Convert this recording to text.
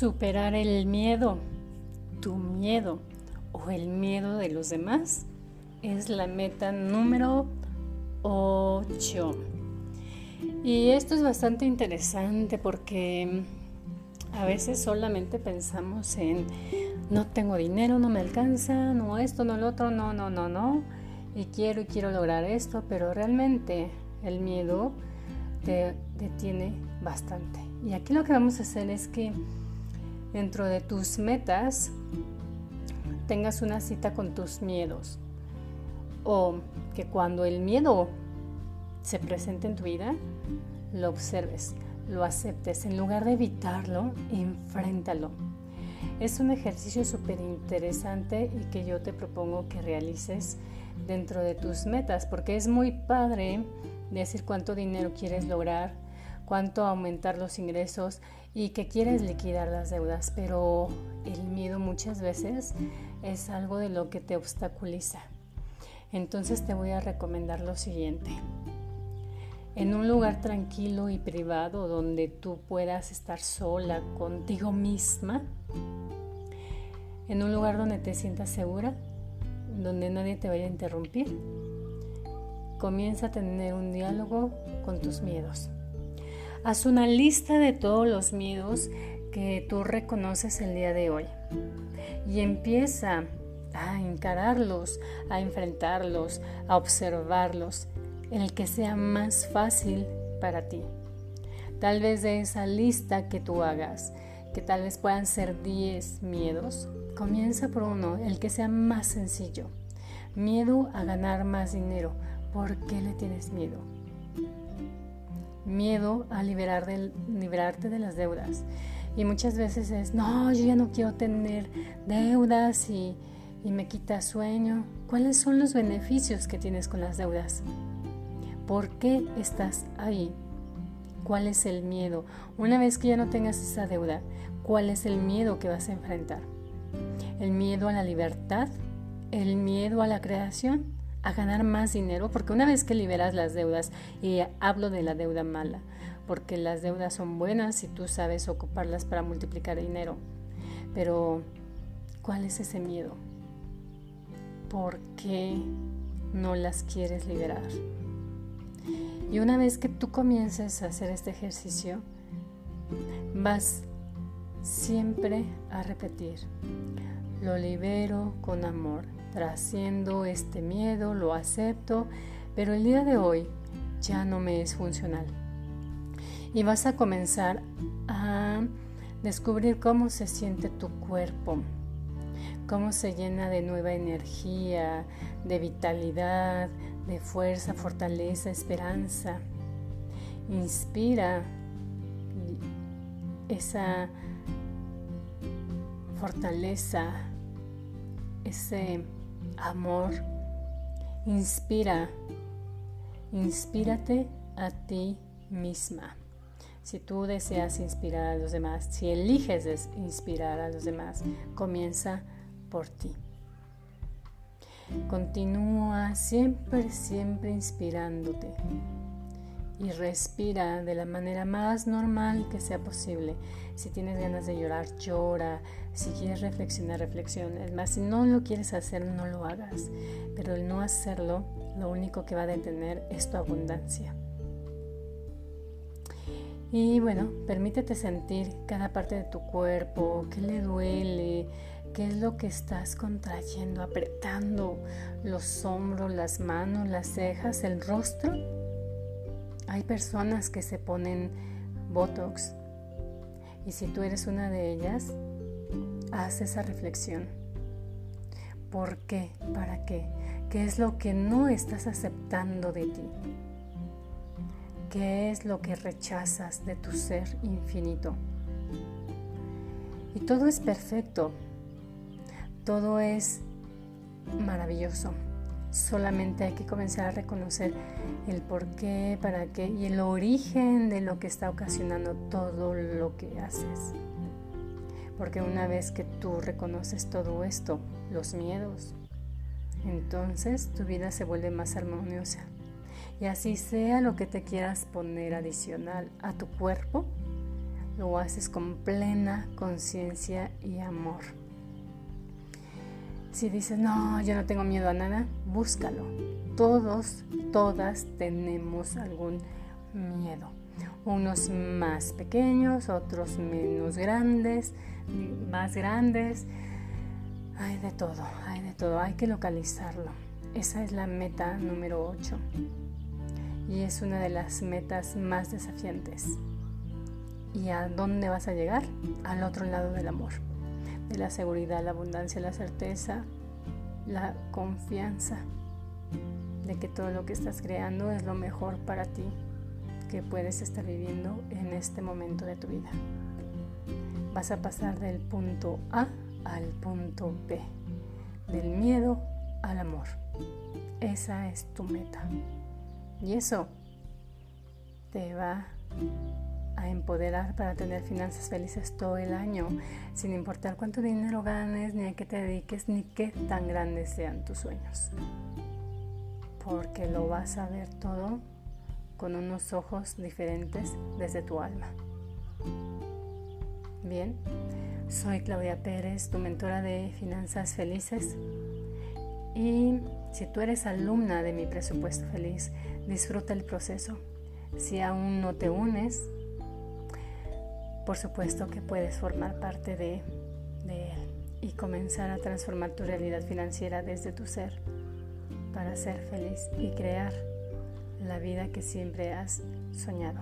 Superar el miedo, tu miedo o el miedo de los demás es la meta número 8. Y esto es bastante interesante porque a veces solamente pensamos en no tengo dinero, no me alcanza, no esto, no lo otro, no, no, no, no. Y quiero y quiero lograr esto, pero realmente el miedo te detiene bastante. Y aquí lo que vamos a hacer es que dentro de tus metas tengas una cita con tus miedos o que cuando el miedo se presente en tu vida, lo observes, lo aceptes, en lugar de evitarlo, enfréntalo. Es un ejercicio súper interesante y que yo te propongo que realices dentro de tus metas, porque es muy padre decir cuánto dinero quieres lograr, cuánto aumentar los ingresos y que quieres liquidar las deudas, pero el miedo muchas veces es algo de lo que te obstaculiza. Entonces te voy a recomendar lo siguiente. En un lugar tranquilo y privado donde tú puedas estar sola contigo misma, en un lugar donde te sientas segura, donde nadie te vaya a interrumpir, comienza a tener un diálogo con tus miedos. Haz una lista de todos los miedos que tú reconoces el día de hoy y empieza a encararlos, a enfrentarlos, a observarlos, el que sea más fácil para ti. Tal vez de esa lista que tú hagas, que tal vez puedan ser 10 miedos, comienza por uno, el que sea más sencillo. Miedo a ganar más dinero. ¿Por qué le tienes miedo? Miedo a liberar liberarte de las deudas. Y muchas veces es, no, yo ya no quiero tener deudas y, y me quita sueño. ¿Cuáles son los beneficios que tienes con las deudas? ¿Por qué estás ahí? ¿Cuál es el miedo? Una vez que ya no tengas esa deuda, ¿cuál es el miedo que vas a enfrentar? ¿El miedo a la libertad? ¿El miedo a la creación? A ganar más dinero, porque una vez que liberas las deudas, y hablo de la deuda mala, porque las deudas son buenas si tú sabes ocuparlas para multiplicar dinero, pero ¿cuál es ese miedo? ¿Por qué no las quieres liberar? Y una vez que tú comiences a hacer este ejercicio, vas siempre a repetir, lo libero con amor, trasciendo este miedo, lo acepto, pero el día de hoy ya no me es funcional. Y vas a comenzar a descubrir cómo se siente tu cuerpo, cómo se llena de nueva energía, de vitalidad, de fuerza, fortaleza, esperanza. Inspira esa fortaleza, ese amor, inspira, inspírate a ti misma. Si tú deseas inspirar a los demás, si eliges inspirar a los demás, comienza por ti. Continúa siempre, siempre inspirándote y respira de la manera más normal que sea posible. Si tienes ganas de llorar, llora. Si quieres reflexionar, reflexiona. Es más, si no lo quieres hacer, no lo hagas. Pero el no hacerlo, lo único que va a detener es tu abundancia. Y bueno, permítete sentir cada parte de tu cuerpo, qué le duele, qué es lo que estás contrayendo, apretando los hombros, las manos, las cejas, el rostro hay personas que se ponen Botox y si tú eres una de ellas, haz esa reflexión. ¿Por qué? ¿Para qué? ¿Qué es lo que no estás aceptando de ti? ¿Qué es lo que rechazas de tu ser infinito? Y todo es perfecto, todo es maravilloso. Solamente hay que comenzar a reconocer el por qué, para qué y el origen de lo que está ocasionando todo lo que haces. Porque una vez que tú reconoces todo esto, los miedos, entonces tu vida se vuelve más armoniosa. Y así sea lo que te quieras poner adicional a tu cuerpo, lo haces con plena conciencia y amor. Si dices, no, yo no tengo miedo a nada, búscalo. Todos, todas tenemos algún miedo. Unos más pequeños, otros menos grandes, más grandes. Hay de todo, hay de todo. Hay que localizarlo. Esa es la meta número 8. Y es una de las metas más desafiantes. ¿Y a dónde vas a llegar? Al otro lado del amor de la seguridad, la abundancia, la certeza, la confianza de que todo lo que estás creando es lo mejor para ti que puedes estar viviendo en este momento de tu vida. Vas a pasar del punto A al punto B, del miedo al amor. Esa es tu meta. Y eso te va a empoderar para tener finanzas felices todo el año, sin importar cuánto dinero ganes, ni a qué te dediques, ni qué tan grandes sean tus sueños. Porque lo vas a ver todo con unos ojos diferentes desde tu alma. Bien, soy Claudia Pérez, tu mentora de finanzas felices. Y si tú eres alumna de mi presupuesto feliz, disfruta el proceso. Si aún no te unes, por supuesto que puedes formar parte de, él y comenzar a transformar tu realidad financiera desde tu ser para ser feliz y crear la vida que siempre has soñado.